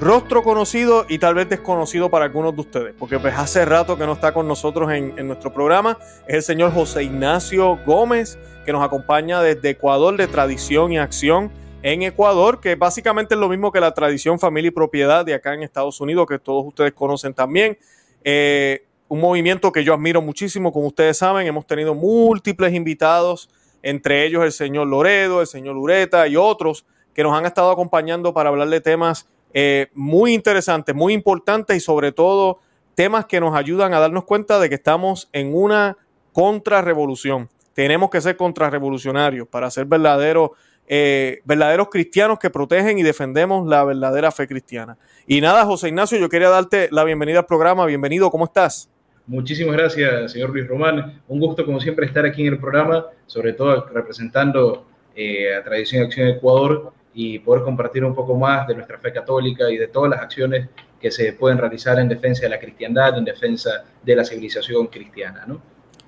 rostro conocido y tal vez desconocido para algunos de ustedes, porque pues hace rato que no está con nosotros en, nuestro programa, es el señor José Ignacio Gómez que nos acompaña desde Ecuador de Tradición y Acción en Ecuador, que básicamente es lo mismo que la tradición, familia y propiedad de acá en Estados Unidos, que todos ustedes conocen también. Eh, un movimiento que yo admiro muchísimo, como ustedes saben, hemos tenido múltiples invitados, entre ellos el señor Loredo, el señor Ureta y otros que nos han estado acompañando para hablar de temas eh, muy interesantes, muy importantes y sobre todo temas que nos ayudan a darnos cuenta de que estamos en una contrarrevolución tenemos que ser contrarrevolucionarios para ser verdaderos, eh, verdaderos cristianos que protegen y defendemos la verdadera fe cristiana. Y nada, José Ignacio, yo quería darte la bienvenida al programa. Bienvenido, ¿cómo estás? Muchísimas gracias, señor Luis Román. Un gusto, como siempre, estar aquí en el programa, sobre todo representando eh, a Tradición y Acción de Ecuador y poder compartir un poco más de nuestra fe católica y de todas las acciones que se pueden realizar en defensa de la cristiandad, en defensa de la civilización cristiana. ¿no?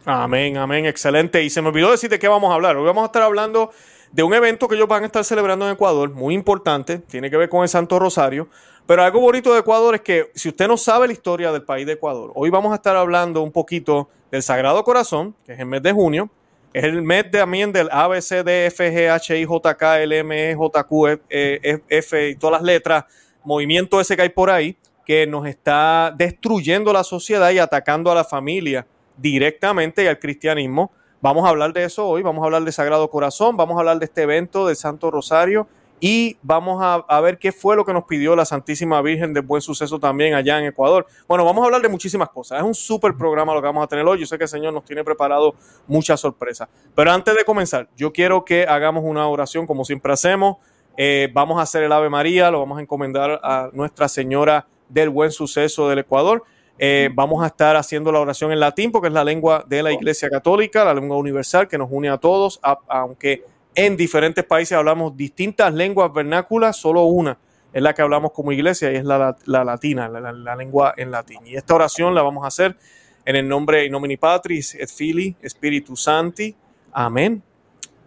Amén, amén, excelente. Y se me olvidó decir de qué vamos a hablar. Hoy vamos a estar hablando de un evento que ellos van a estar celebrando en Ecuador, muy importante, tiene que ver con el Santo Rosario. Pero algo bonito de Ecuador es que si usted no sabe la historia del país de Ecuador, hoy vamos a estar hablando un poquito del Sagrado Corazón, que es el mes de junio, es el mes también del A, B, C, D, F, G, H, I, J, K, L, M, E, J, Q, F, e, F y todas las letras, movimiento ese que hay por ahí, que nos está destruyendo la sociedad y atacando a la familia directamente al cristianismo. Vamos a hablar de eso hoy, vamos a hablar de Sagrado Corazón, vamos a hablar de este evento del Santo Rosario y vamos a, ver qué fue lo que nos pidió la Santísima Virgen de Buen Suceso también allá en Ecuador. Bueno, vamos a hablar de muchísimas cosas. Es un súper programa lo que vamos a tener hoy. Yo sé que el Señor nos tiene preparado muchas sorpresas. Pero antes de comenzar, yo quiero que hagamos una oración como siempre hacemos. Eh, vamos a hacer el Ave María, lo vamos a encomendar a Nuestra Señora del Buen Suceso del Ecuador. Eh, vamos a estar haciendo la oración en latín porque es la lengua de la Iglesia Católica, la lengua universal que nos une a todos, aunque en diferentes países hablamos distintas lenguas vernáculas, solo una es la que hablamos como iglesia y es la, latina, la, lengua en latín. Y esta oración la vamos a hacer en el nombre in nomini Patris et Filii Spiritus Santi. Amén.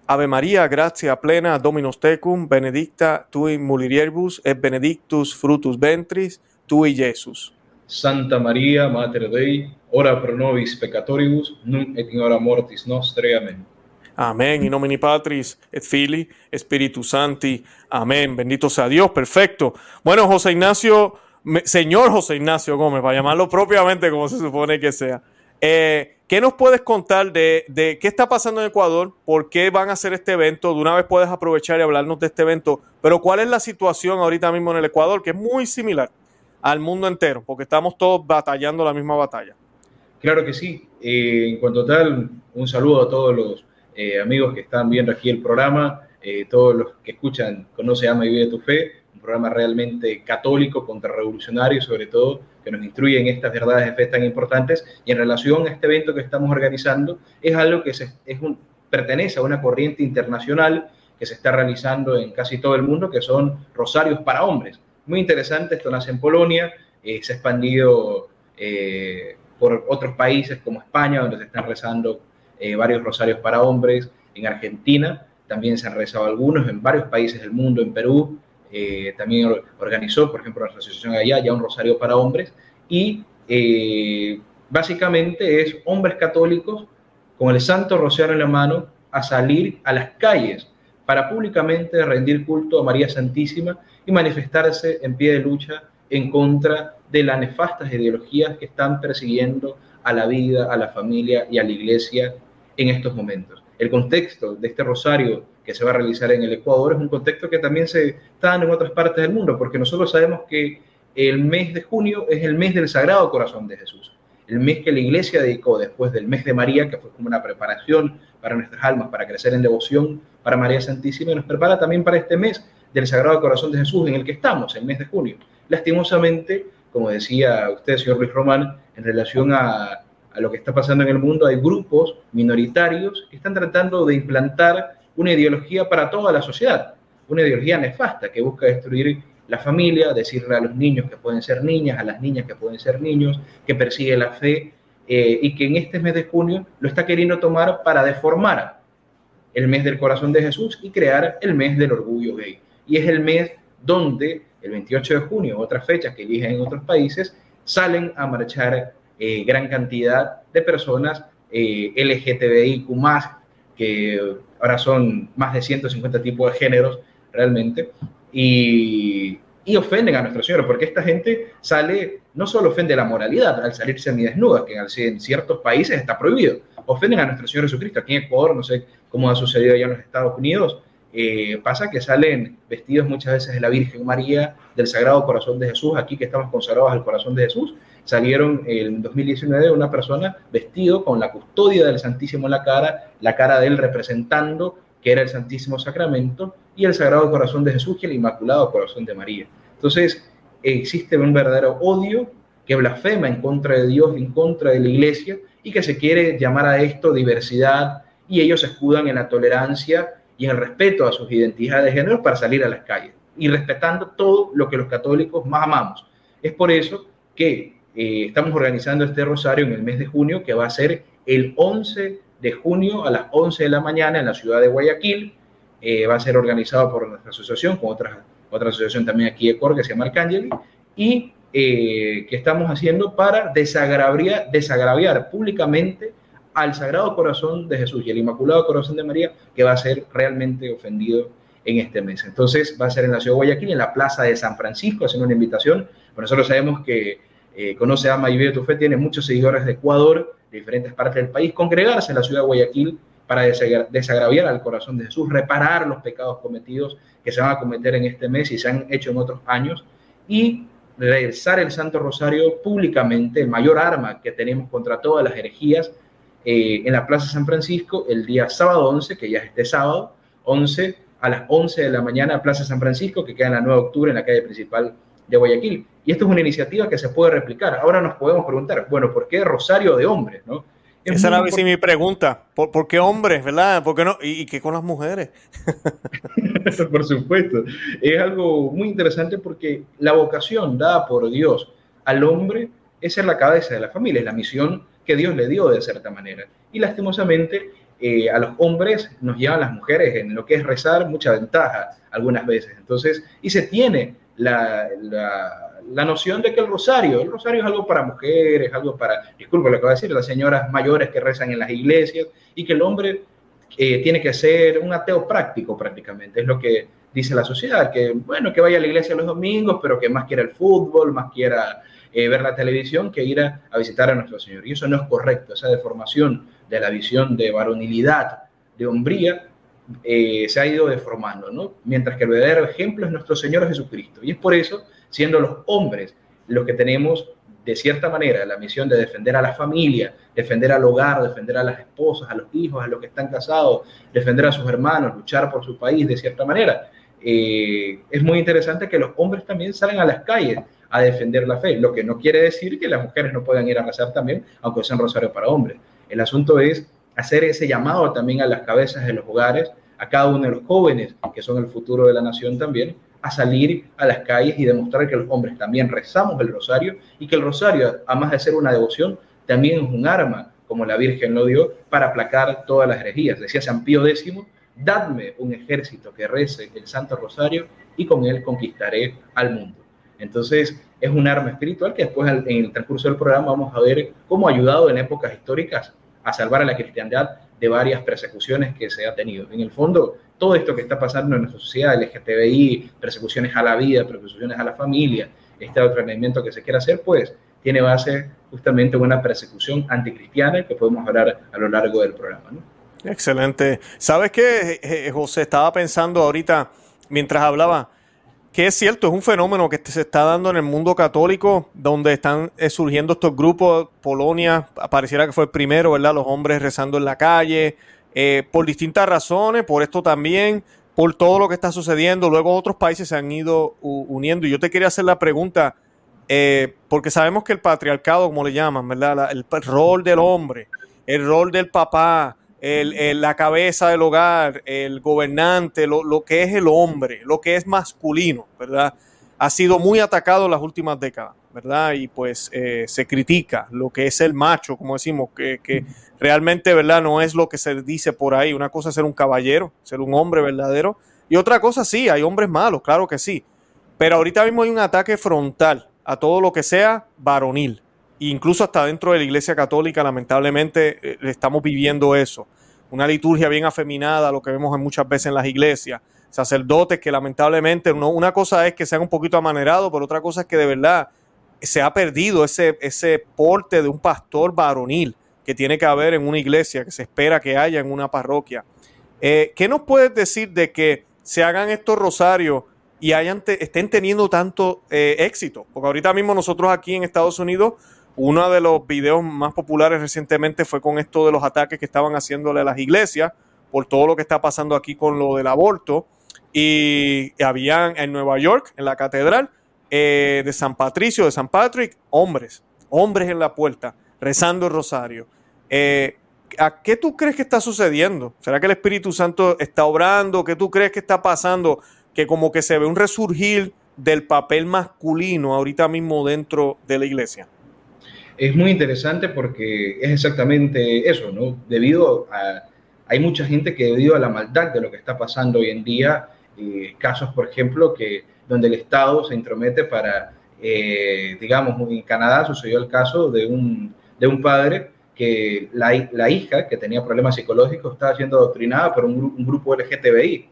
Ave María, gracia plena, Dominus tecum, benedicta tui mulieribus et benedictus frutus ventris tui, Jesus. Santa María, Mater Dei, ora pro nobis peccatoribus, nunc et in hora mortis nostre. Amén. Amén. In nomine Patris et Filii, Spiritus Santi. Amén. Bendito sea Dios. Perfecto. Bueno, José Ignacio, señor José Ignacio Gómez, para llamarlo propiamente como se supone que sea. Eh, ¿Qué nos puedes contar de, qué está pasando en Ecuador? ¿Por qué van a hacer este evento? De una vez puedes aprovechar y hablarnos de este evento. Pero ¿cuál es la situación ahorita mismo en el Ecuador? Que es muy similar al mundo entero, porque estamos todos batallando la misma batalla. Claro que sí. Eh, en cuanto tal, un saludo a todos los eh, amigos que están viendo aquí el programa, eh, todos los que escuchan Conoce, Ama y Vive tu Fe, un programa realmente católico, contrarrevolucionario sobre todo que nos instruye en estas verdades de fe tan importantes. Y en relación a este evento que estamos organizando, es algo que es un, pertenece a una corriente internacional que se está realizando en casi todo el mundo, que son rosarios para hombres muy interesante. Esto nace en Polonia, eh, se ha expandido por otros países como España, donde se están rezando eh, varios rosarios para hombres. En Argentina también se han rezado algunos, en varios países del mundo, en Perú. también organizó, por ejemplo, la asociación allá, ya un rosario para hombres. Y básicamente es hombres católicos con el Santo Rosario en la mano a salir a las calles para públicamente rendir culto a María Santísima y manifestarse en pie de lucha en contra de las nefastas ideologías que están persiguiendo a la vida, a la familia y a la iglesia en estos momentos. El contexto de este rosario que se va a realizar en el Ecuador es un contexto que también se está dando en otras partes del mundo, porque nosotros sabemos que el mes de junio es el mes del Sagrado Corazón de Jesús, el mes que la iglesia dedicó después del mes de María, que fue como una preparación para nuestras almas, para crecer en devoción para María Santísima, y nos prepara también para este mes del Sagrado Corazón de Jesús en el que estamos, el mes de junio. Lastimosamente, como decía usted, señor Luis Román, en relación a, a lo que está pasando en el mundo, hay grupos minoritarios que están tratando de implantar una ideología para toda la sociedad, una ideología nefasta que busca destruir la familia, decirle a los niños que pueden ser niñas, a las niñas que pueden ser niños, que persigue la fe eh, y que en este mes de junio lo está queriendo tomar para deformar el mes del corazón de Jesús y crear el mes del orgullo gay. Y es el mes donde el 28 de junio, otras fechas que eligen en otros países, salen a marchar eh, gran cantidad de personas eh, LGTBIQ, que ahora son más de 150 tipos de géneros realmente, y, y ofenden a nuestro Señor, porque esta gente sale, no solo ofende la moralidad al salir semidesnuda, que en ciertos países está prohibido, ofenden a nuestro Señor Jesucristo. Aquí en Ecuador, no sé cómo ha sucedido allá en los Estados Unidos, eh, pasa que salen vestidos muchas veces de la Virgen María, del Sagrado Corazón de Jesús, aquí que estamos consagrados al Corazón de Jesús, salieron en 2019 una persona vestido con la custodia del Santísimo en la cara, la cara de él representando que era el Santísimo Sacramento, y el Sagrado Corazón de Jesús y el Inmaculado Corazón de María. Entonces, existe un verdadero odio que blasfema en contra de Dios, en contra de la Iglesia, y que se quiere llamar a esto diversidad, y ellos se escudan en la tolerancia y en el respeto a sus identidades de género para salir a las calles, y respetando todo lo que los católicos más amamos. Es por eso que eh, estamos organizando este rosario en el mes de junio, que va a ser el 11 de junio a las 11 de la mañana en la ciudad de Guayaquil. Eh, va a ser organizado por nuestra asociación, con otra, otra asociación también aquí de Cor, que se llama Arcángel, y eh, que estamos haciendo para desagraviar, desagraviar públicamente al Sagrado Corazón de Jesús y el Inmaculado Corazón de María, que va a ser realmente ofendido en este mes. Entonces va a ser en la ciudad de Guayaquil, en la plaza de San Francisco, haciendo una invitación. Pero nosotros sabemos que eh, Conoce, Ama y Vive tu Fe tiene muchos seguidores de Ecuador, de diferentes partes del país, congregarse en la ciudad de Guayaquil para desagraviar al corazón de Jesús, reparar los pecados cometidos que se van a cometer en este mes y se han hecho en otros años y rezar el Santo Rosario públicamente, el mayor arma que tenemos contra todas las herejías, eh, en la Plaza San Francisco el día sábado 11, que ya es este sábado, 11 a las 11 de la mañana, Plaza San Francisco, que queda en la 9 de octubre en la calle principal de Guayaquil. Y esto es una iniciativa que se puede replicar. Ahora nos podemos preguntar, bueno, ¿por qué Rosario de hombres? ¿no? Esa era mi pregunta. ¿Por, qué hombres, verdad? ¿Por qué no? ¿Y, qué con las mujeres? por supuesto. Es algo muy interesante porque la vocación dada por Dios al hombre es ser la cabeza de la familia, es la misión que Dios le dio de cierta manera. Y lastimosamente eh, a los hombres nos llevan las mujeres en lo que es rezar mucha ventaja algunas veces. Entonces, y se tiene la, la, noción de que el rosario, el rosario es algo para mujeres, algo para, disculpe lo que voy a decir, las señoras mayores que rezan en las iglesias y que el hombre eh, tiene que ser un ateo práctico prácticamente, es lo que dice la sociedad, que bueno, que vaya a la iglesia los domingos, pero que más quiera el fútbol, más quiera eh, ver la televisión que ir a, visitar a nuestro Señor. Y eso no es correcto, esa deformación de la visión de varonilidad, de hombría, eh, se ha ido deformando, ¿no? Mientras que el verdadero ejemplo es nuestro Señor Jesucristo. Y es por eso, siendo los hombres los que tenemos de cierta manera la misión de defender a la familia, defender al hogar, defender a las esposas, a los hijos, a los que están casados, defender a sus hermanos, luchar por su país de cierta manera. Eh, es muy interesante que los hombres también salen a las calles a defender la fe, lo que no quiere decir que las mujeres no puedan ir a rezar también, aunque sean rosarios para hombres. El asunto es hacer ese llamado también a las cabezas de los hogares, a cada uno de los jóvenes, que son el futuro de la nación también, a salir a las calles y demostrar que los hombres también rezamos el rosario y que el rosario, además de ser una devoción, también es un arma, como la Virgen lo dio, para aplacar todas las herejías. Decía San Pío X, dadme un ejército que rece el Santo Rosario y con él conquistaré al mundo. Entonces, es un arma espiritual que después en el transcurso del programa vamos a ver cómo ha ayudado en épocas históricas a salvar a la cristiandad de varias persecuciones que se ha tenido. En el fondo, todo esto que está pasando en nuestra sociedad, LGTBI, persecuciones a la vida, persecuciones a la familia, este adoctrinamiento que se quiere hacer, pues tiene base justamente en una persecución anticristiana que podemos hablar a lo largo del programa. Excelente. ¿Sabes qué, José? Estaba pensando ahorita, mientras hablaba, que es cierto, es un fenómeno que se está dando en el mundo católico, donde están eh, surgiendo estos grupos. Polonia pareciera que fue el primero, ¿verdad? Los hombres rezando en la calle, eh, por distintas razones, por esto también, por todo lo que está sucediendo. Luego otros países se han ido uniendo. Y yo te quería hacer la pregunta, eh, porque sabemos que el patriarcado, como le llaman, ¿verdad? el rol del hombre, el rol del papá, la cabeza del hogar, el gobernante, lo, lo, que es el hombre, lo que es masculino, ¿verdad? Ha sido muy atacado en las últimas décadas, ¿verdad? Y pues eh, se critica lo que es el macho, como decimos, que, que, realmente, ¿verdad? No es lo que se dice por ahí. Una cosa es ser un caballero, ser un hombre verdadero. Y otra cosa, sí, hay hombres malos, claro que sí. Pero ahorita mismo hay un ataque frontal a todo lo que sea varonil incluso hasta dentro de la Iglesia Católica, lamentablemente, eh, estamos viviendo eso. Una liturgia bien afeminada, lo que vemos muchas veces en las iglesias. Sacerdotes que lamentablemente, una cosa es que sean un poquito amanerados, pero otra cosa es que de verdad se ha perdido ese, ese porte de un pastor varonil que tiene que haber en una iglesia, que se espera que haya en una parroquia. Eh, ¿Qué nos puedes decir de que se hagan estos rosarios y hayan estén teniendo tanto eh, éxito? Porque ahorita mismo nosotros aquí en Estados Unidos uno de los videos más populares recientemente fue con esto de los ataques que estaban haciéndole a las iglesias por todo lo que está pasando aquí con lo del aborto. Y habían en Nueva York, en la catedral eh, de San Patricio, de San Patrick, hombres, hombres en la puerta, rezando el rosario. Eh, ¿A qué tú crees que está sucediendo? ¿Será que el Espíritu Santo está obrando? ¿Qué tú crees que está pasando? Que como que se ve un resurgir del papel masculino ahorita mismo dentro de la iglesia es muy interesante porque es exactamente eso, ¿no? Debido a, hay mucha gente que debido a la maldad de lo que está pasando hoy en día, eh, casos, por ejemplo, que donde el Estado se intromete para, eh, digamos, en Canadá sucedió el caso de un, de un padre que la, la, hija, que tenía problemas psicológicos, estaba siendo adoctrinada por un, un grupo LGTBI.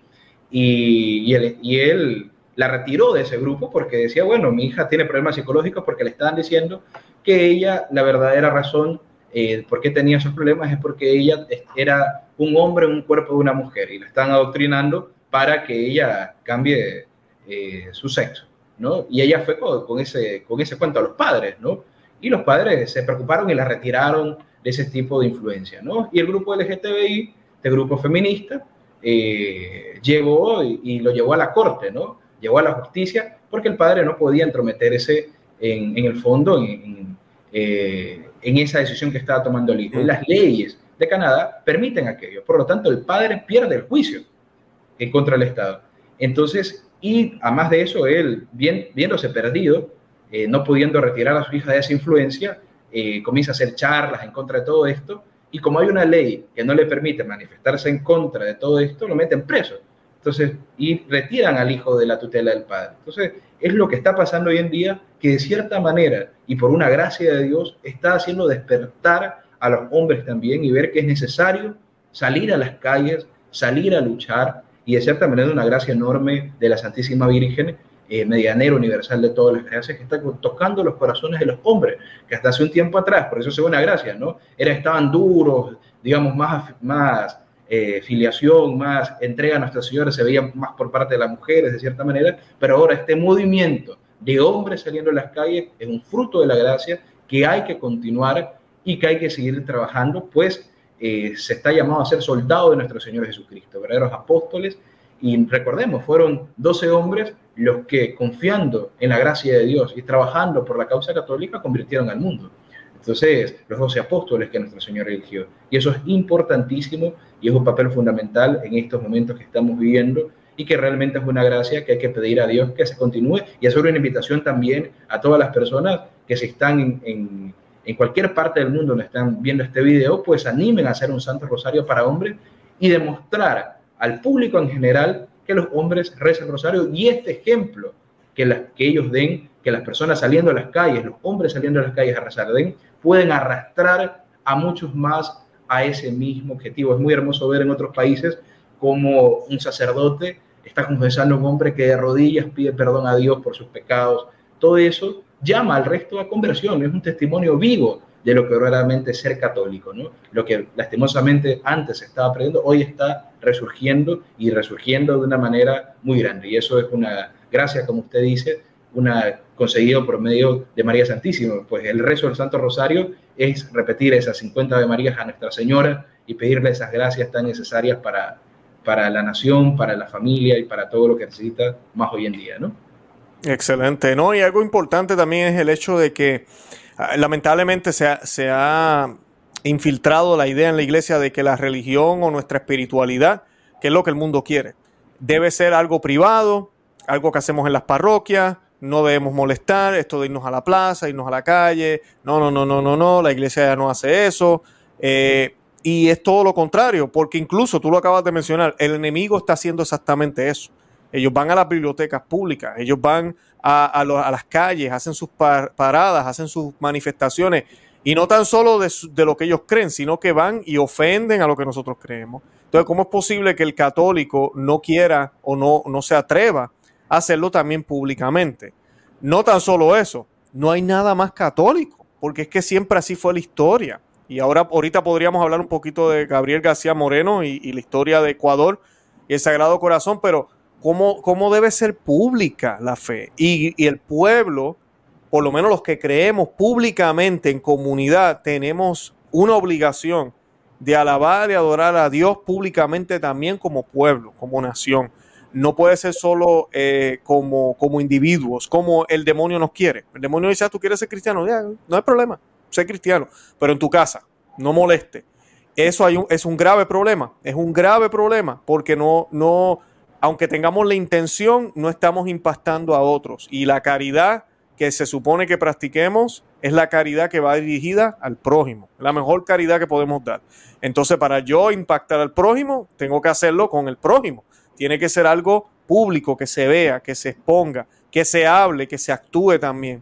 Y, y, y él la retiró de ese grupo porque decía, bueno, mi hija tiene problemas psicológicos porque le estaban diciendo que ella, la verdadera razón eh, por qué tenía esos problemas es porque ella era un hombre en un cuerpo de una mujer y la están adoctrinando para que ella cambie eh, su sexo, ¿no? Y ella fue con, ese, con ese cuento a los padres, ¿no? Y los padres se preocuparon y la retiraron de ese tipo de influencia, ¿no? Y el grupo LGTBI, este grupo feminista, eh, llevó y, y, lo llevó a la corte, ¿no? Llegó a la justicia porque el padre no podía entrometerse en, en el fondo en, eh, en, esa decisión que estaba tomando el hijo. Y las leyes de Canadá permiten aquello. Por lo tanto, el padre pierde el juicio en contra del Estado. Entonces, y además de eso, él, bien, viéndose perdido, eh, no pudiendo retirar a su hija de esa influencia, eh, comienza a hacer charlas en contra de todo esto. Y como hay una ley que no le permite manifestarse en contra de todo esto, lo meten preso. Entonces, y retiran al hijo de la tutela del padre. Entonces, es lo que está pasando hoy en día, que de cierta manera y por una gracia de Dios está haciendo despertar a los hombres también y ver que es necesario salir a las calles, salir a luchar y de cierta manera una gracia enorme de la Santísima Virgen, eh, medianero universal de todas las gracias, que está tocando los corazones de los hombres, que hasta hace un tiempo atrás, por eso se ve una gracia, ¿no? Era, estaban duros, digamos, más, más eh, filiación, más entrega a Nuestra Señora, se veía más por parte de las mujeres, de cierta manera, pero ahora este movimiento de hombres saliendo a las calles es un fruto de la gracia que hay que continuar y que hay que seguir trabajando, pues eh, se está llamado a ser soldado de nuestro Señor Jesucristo, verdaderos apóstoles. Y recordemos, fueron 12 hombres los que, confiando en la gracia de Dios y trabajando por la causa católica, convirtieron al mundo. Entonces, los doce apóstoles que nuestro Señor eligió. Y eso es importantísimo y es un papel fundamental en estos momentos que estamos viviendo y que realmente es una gracia que hay que pedir a Dios que se continúe y hacer una invitación también a todas las personas que se están en, en, cualquier parte del mundo donde están viendo este video, pues animen a hacer un Santo Rosario para hombres y demostrar al público en general que los hombres rezan rosario y este ejemplo que, la, que ellos den, que las personas saliendo a las calles, los hombres saliendo a las calles a rezar den, pueden arrastrar a muchos más a ese mismo objetivo. Es muy hermoso ver en otros países como un sacerdote está confesando a un hombre que de rodillas pide perdón a Dios por sus pecados. Todo eso llama al resto a conversión, es un testimonio vivo de lo que verdaderamente es ser católico, ¿no? Lo que lastimosamente antes estaba perdiendo, hoy está resurgiendo y resurgiendo de una manera muy grande. Y eso es una gracia, como usted dice, una conseguido por medio de María Santísima. Pues el rezo del Santo Rosario es repetir esas 50 de Marías a Nuestra Señora y pedirle esas gracias tan necesarias para, para la nación, para la familia y para todo lo que necesita más hoy en día, ¿no? Excelente, ¿no? Y algo importante también es el hecho de que ah, lamentablemente se ha, se ha infiltrado la idea en la iglesia de que la religión o nuestra espiritualidad, que es lo que el mundo quiere, debe ser algo privado, algo que hacemos en las parroquias, no debemos molestar, esto de irnos a la plaza, irnos a la calle, no, no, no, no, no, no, la iglesia ya no hace eso. Eh, y es todo lo contrario, porque incluso tú lo acabas de mencionar, el enemigo está haciendo exactamente eso. Ellos van a las bibliotecas públicas, ellos van a, las calles, hacen sus paradas, hacen sus manifestaciones, y no tan solo de, de, lo que ellos creen, sino que van y ofenden a lo que nosotros creemos. Entonces, ¿cómo es posible que el católico no quiera o no, no se atreva a hacerlo también públicamente? No tan solo eso, no hay nada más católico, porque es que siempre así fue la historia. Y ahora, ahorita podríamos hablar un poquito de Gabriel García Moreno y, la historia de Ecuador y el Sagrado Corazón, pero ¿cómo, cómo debe ser pública la fe? Y, y el pueblo, por lo menos los que creemos públicamente en comunidad, tenemos una obligación de alabar y adorar a Dios públicamente también como pueblo, como nación. No puede ser solo eh, como, como individuos, como el demonio nos quiere. El demonio dice, ah, tú quieres ser cristiano, no hay problema, sé cristiano, pero en tu casa, no moleste. Eso hay un, es un grave problema, es un grave problema porque no, no, aunque tengamos la intención, no estamos impactando a otros. Y la caridad que se supone que practiquemos es la caridad que va dirigida al prójimo, la mejor caridad que podemos dar. Entonces, para yo impactar al prójimo, tengo que hacerlo con el prójimo. Tiene que ser algo público, que se vea, que se exponga, que se hable, que se actúe también.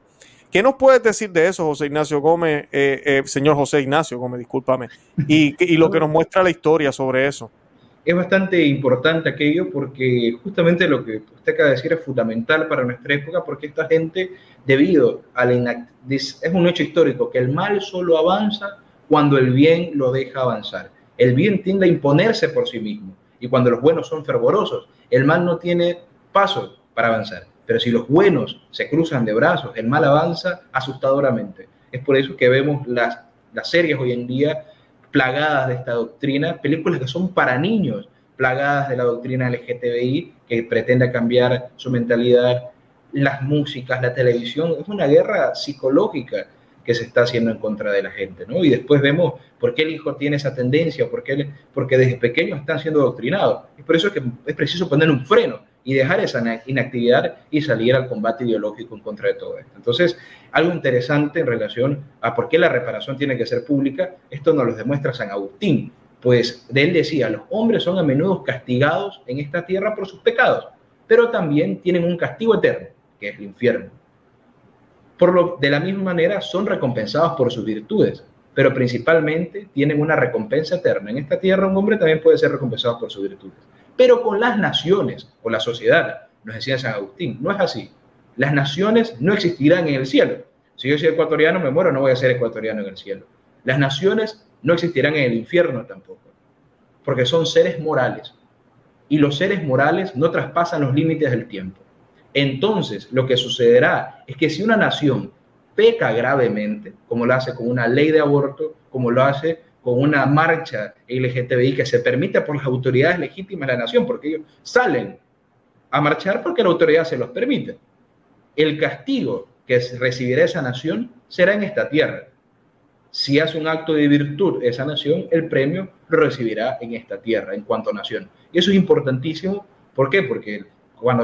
¿Qué nos puedes decir de eso, José Ignacio Gómez, eh, eh, señor José Ignacio Gómez, discúlpame, y, y lo que nos muestra la historia sobre eso? es bastante importante aquello porque justamente lo que usted acaba de decir es fundamental para nuestra época porque esta gente, debido a la es un hecho histórico que el mal solo avanza cuando el bien lo deja avanzar. El bien tiende a imponerse por sí mismo y cuando los buenos son fervorosos, el mal no tiene paso para avanzar. Pero si los buenos se cruzan de brazos, el mal avanza asustadoramente. Es por eso que vemos las, las series hoy en día plagadas de esta doctrina, películas que son para niños, plagadas de la doctrina LGTBI, que pretende cambiar su mentalidad, las músicas, la televisión, es una guerra psicológica que se está haciendo en contra de la gente, ¿no? Y después vemos por qué el hijo tiene esa tendencia, por qué, porque desde pequeño están siendo adoctrinados. Es por eso que es preciso poner un freno y dejar esa inactividad y salir al combate ideológico en contra de todo esto. Entonces, algo interesante en relación a por qué la reparación tiene que ser pública, esto nos lo demuestra San Agustín, pues de él decía, los hombres son a menudo castigados en esta tierra por sus pecados, pero también tienen un castigo eterno, que es el infierno. Por lo, de la misma manera, son recompensados por sus virtudes, pero principalmente tienen una recompensa eterna. En esta tierra un hombre también puede ser recompensado por sus virtudes pero con las naciones o la sociedad, nos decía San Agustín, no es así. Las naciones no existirán en el cielo. Si yo soy ecuatoriano, me muero, no voy a ser ecuatoriano en el cielo. Las naciones no existirán en el infierno tampoco, porque son seres morales. Y los seres morales no traspasan los límites del tiempo. Entonces, lo que sucederá es que si una nación peca gravemente, como lo hace con una ley de aborto, como lo hace con una marcha LGTBI que se permite por las autoridades legítimas de la nación, porque ellos salen a marchar porque la autoridad se los permite. El castigo que recibirá esa nación será en esta tierra. Si hace un acto de virtud esa nación, el premio lo recibirá en esta tierra, en cuanto a nación. Y eso es importantísimo. ¿Por qué? Porque cuando,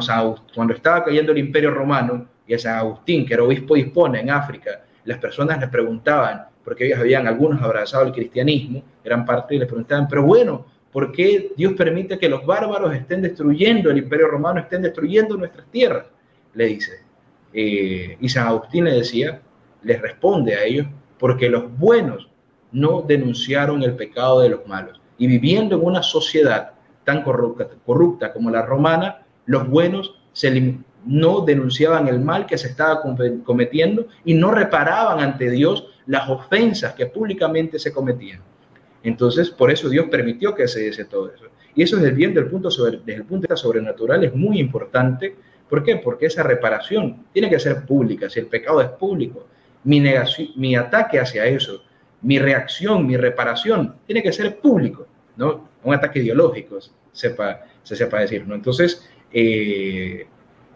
estaba cayendo el imperio romano y a San Agustín, que era obispo de Hispona en África, las personas le preguntaban, porque ellos habían algunos abrazado el cristianismo, gran parte, y les preguntaban, pero bueno, ¿por qué Dios permite que los bárbaros estén destruyendo el imperio romano, estén destruyendo nuestras tierras? Le dice. Eh, y San Agustín le decía, les responde a ellos, porque los buenos no denunciaron el pecado de los malos. Y viviendo en una sociedad tan corrupta como la romana, los buenos no denunciaban el mal que se estaba cometiendo y no reparaban ante Dios las ofensas que públicamente se cometían. Entonces, por eso Dios permitió que se diese todo eso. Y eso desde el bien del punto desde el punto de vista sobrenatural es muy importante. ¿Por qué? Porque esa reparación tiene que ser pública. Si el pecado es público, mi, ataque hacia eso, mi reacción, mi reparación, tiene que ser público, ¿no? Un ataque ideológico, se sepa decir. Entonces, eh,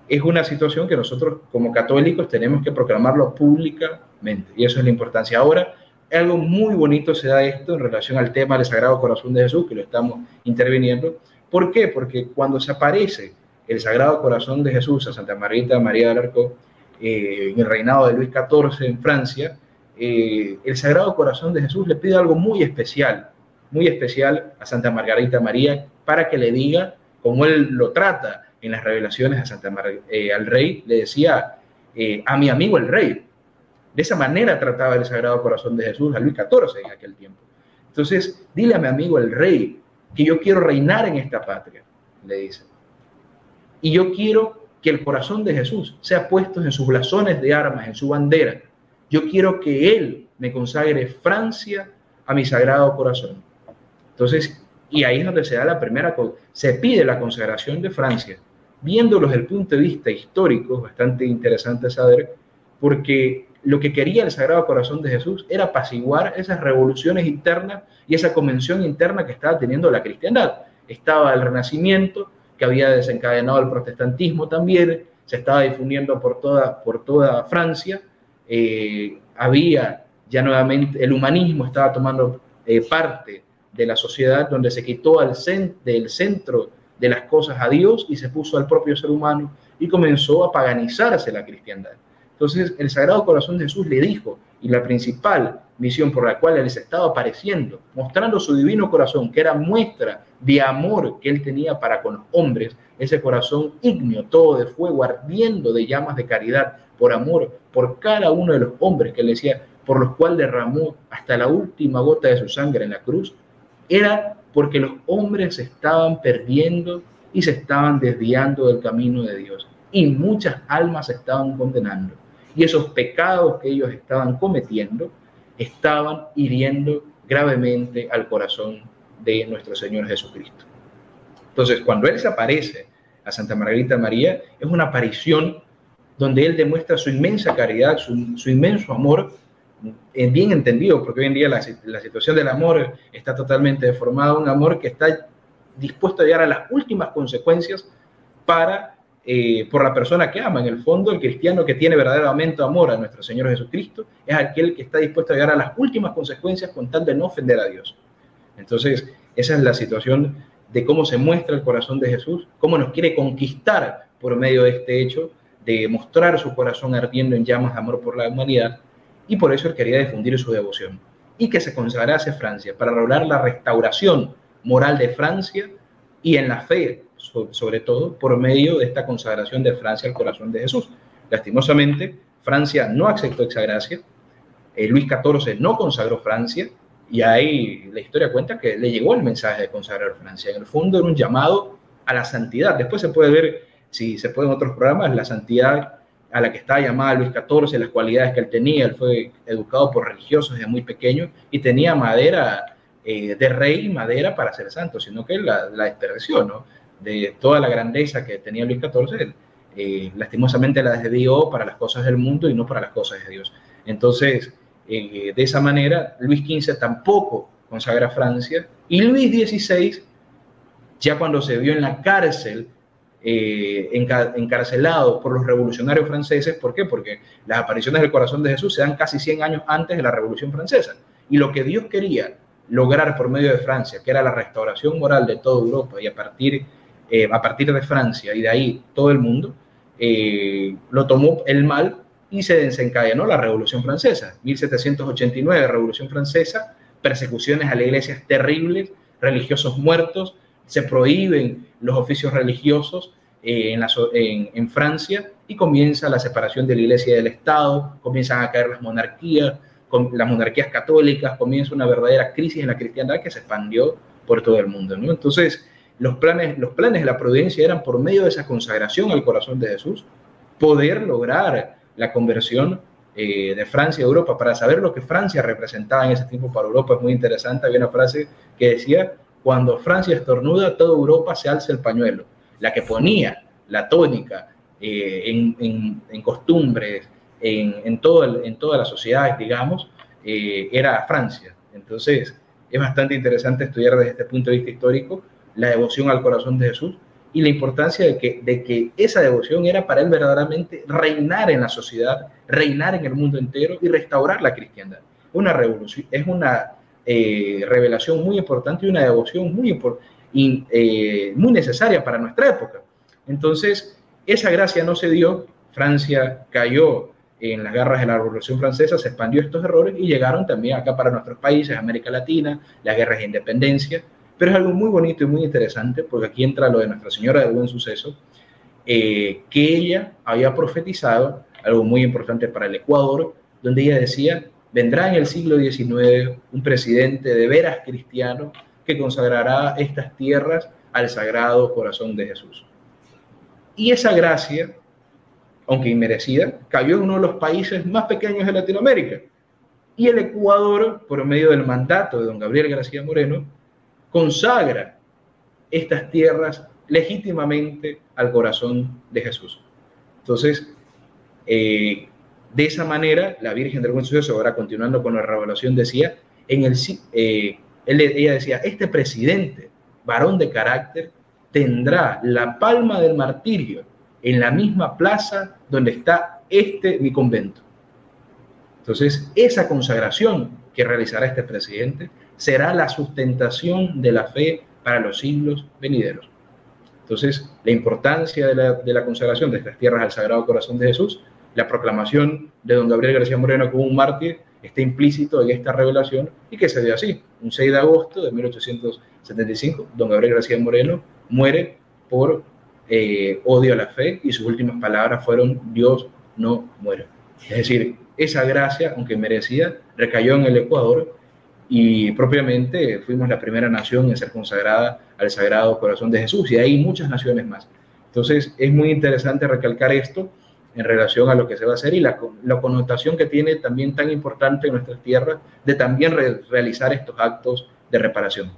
es una situación que nosotros como católicos tenemos que proclamarlo públicamente y eso es la importancia. Ahora, algo muy bonito se da esto en relación al tema del Sagrado Corazón de Jesús, que lo estamos interviniendo. ¿Por qué? Porque cuando se aparece el Sagrado Corazón de Jesús a Santa Margarita María del Arco eh, en el reinado de Luis XIV en Francia, eh, el Sagrado Corazón de Jesús le pide algo muy especial, muy especial a Santa Margarita María para que le diga, como él lo trata en las revelaciones a Santa eh, al rey, le decía a mi amigo el rey. De esa manera trataba el Sagrado Corazón de Jesús a Luis XIV en aquel tiempo. Entonces, dile a mi amigo el rey que yo quiero reinar en esta patria, le dice. Y yo quiero que el corazón de Jesús sea puesto en sus blasones de armas, en su bandera. Yo quiero que Él me consagre Francia a mi sagrado corazón. Entonces, y ahí es donde se da la primera, se pide la consagración de Francia. Viéndolo desde el punto de vista histórico, bastante interesante saber, porque lo que quería el Sagrado Corazón de Jesús era apaciguar esas revoluciones internas y esa convención interna que estaba teniendo la cristiandad. Estaba el Renacimiento, que había desencadenado el protestantismo también, se estaba difundiendo por toda, por toda Francia, eh, había ya nuevamente, el humanismo estaba tomando eh, parte de la sociedad donde se quitó al del centro de las cosas a Dios y se puso al propio ser humano y comenzó a paganizarse la cristiandad. Entonces el Sagrado Corazón de Jesús le dijo, y la principal misión por la cual él se estaba apareciendo, mostrando su divino corazón, que era muestra de amor que él tenía para con los hombres, ese corazón ígneo, todo de fuego, ardiendo de llamas de caridad, por amor, por cada uno de los hombres que él decía, por los cuales derramó hasta la última gota de su sangre en la cruz, era porque los hombres se estaban perdiendo y se estaban desviando del camino de Dios. Y muchas almas se estaban condenando. Y esos pecados que ellos estaban cometiendo estaban hiriendo gravemente al corazón de nuestro Señor Jesucristo. Entonces, cuando Él se aparece a Santa Margarita María, es una aparición donde Él demuestra su inmensa caridad, su, inmenso amor, bien entendido, porque hoy en día la, la situación del amor está totalmente deformada, un amor que está dispuesto a llegar a las últimas consecuencias para eh, por la persona que ama. En el fondo, el cristiano que tiene verdaderamente amor a nuestro Señor Jesucristo es aquel que está dispuesto a llegar a las últimas consecuencias con tal de no ofender a Dios. Entonces, esa es la situación de cómo se muestra el corazón de Jesús, cómo nos quiere conquistar por medio de este hecho, de mostrar su corazón ardiendo en llamas de amor por la humanidad, y por eso él quería difundir su devoción. Y que se consagrase Francia para lograr la restauración moral de Francia y en la fe sobre todo por medio de esta consagración de Francia al corazón de Jesús. Lastimosamente, Francia no aceptó esa gracia, eh, Luis XIV no consagró Francia, y ahí la historia cuenta que le llegó el mensaje de consagrar Francia. En el fondo era un llamado a la santidad. Después se puede ver, si se puede en otros programas, la santidad a la que estaba llamada Luis XIV, las cualidades que él tenía. Él fue educado por religiosos desde muy pequeño y tenía madera eh, de rey, madera para ser santo, sino que la, la desperdició, ¿no? de toda la grandeza que tenía Luis XIV, eh, lastimosamente la desvió para las cosas del mundo y no para las cosas de Dios. Entonces, eh, de esa manera, Luis XV tampoco consagra Francia y Luis XVI, ya cuando se vio en la cárcel, eh, encarcelado por los revolucionarios franceses, ¿por qué? Porque las apariciones del corazón de Jesús se dan casi 100 años antes de la Revolución Francesa. Y lo que Dios quería lograr por medio de Francia, que era la restauración moral de toda Europa y a partir eh, a partir de Francia y de ahí todo el mundo, eh, lo tomó el mal y se desencadenó la Revolución Francesa. 1789, Revolución Francesa, persecuciones a la iglesia terribles, religiosos muertos, se prohíben los oficios religiosos eh, en, Francia y comienza la separación de la iglesia y del Estado, comienzan a caer las monarquías, con, las monarquías católicas, comienza una verdadera crisis en la cristiandad que se expandió por todo el mundo. Entonces, los planes, los planes de la providencia eran por medio de esa consagración al corazón de Jesús, poder lograr la conversión eh, de Francia a Europa. Para saber lo que Francia representaba en ese tiempo para Europa es muy interesante. Había una frase que decía, cuando Francia estornuda, toda Europa se alza el pañuelo. La que ponía la tónica eh, en, en, costumbres, en, en, todo en todas las sociedades, digamos, eh, era Francia. Entonces, es bastante interesante estudiar desde este punto de vista histórico la devoción al corazón de Jesús y la importancia de que, de que esa devoción era para él verdaderamente reinar en la sociedad, reinar en el mundo entero y restaurar la cristiandad. una revolución, es una eh, revelación muy importante y una devoción muy, eh, muy necesaria para nuestra época. Entonces, esa gracia no se dio, Francia cayó en las garras de la Revolución Francesa, se expandió estos errores y llegaron también acá para nuestros países, América Latina, las guerras de independencia, pero es algo muy bonito y muy interesante porque aquí entra lo de Nuestra Señora del Buen Suceso, eh, que ella había profetizado algo muy importante para el Ecuador, donde ella decía, vendrá en el siglo XIX un presidente de veras cristiano que consagrará estas tierras al Sagrado Corazón de Jesús. Y esa gracia, aunque inmerecida, cayó en uno de los países más pequeños de Latinoamérica. Y el Ecuador, por medio del mandato de don Gabriel García Moreno, consagra estas tierras legítimamente al corazón de Jesús. Entonces, eh, de esa manera, la Virgen del Buen Suceso, ahora continuando con la revelación, decía, en el, eh, ella decía, este presidente, varón de carácter, tendrá la palma del martirio en la misma plaza donde está este mi convento. Entonces, esa consagración que realizará este presidente será la sustentación de la fe para los siglos venideros. Entonces, la importancia de la, de la consagración de estas tierras al Sagrado Corazón de Jesús la proclamación de don Gabriel García Moreno como un mártir está implícito en esta revelación y que se dio así. Un 6 de agosto de 1875, don Gabriel García Moreno muere por eh, odio a la fe y sus últimas palabras fueron Dios no muere. Es decir, esa gracia, aunque merecida, recayó en el Ecuador y propiamente fuimos la primera nación en ser consagrada al Sagrado Corazón de Jesús y hay muchas naciones más. Entonces es muy interesante recalcar esto en relación a lo que se va a hacer y la, la connotación que tiene también tan importante en nuestras tierras de también realizar estos actos de reparación.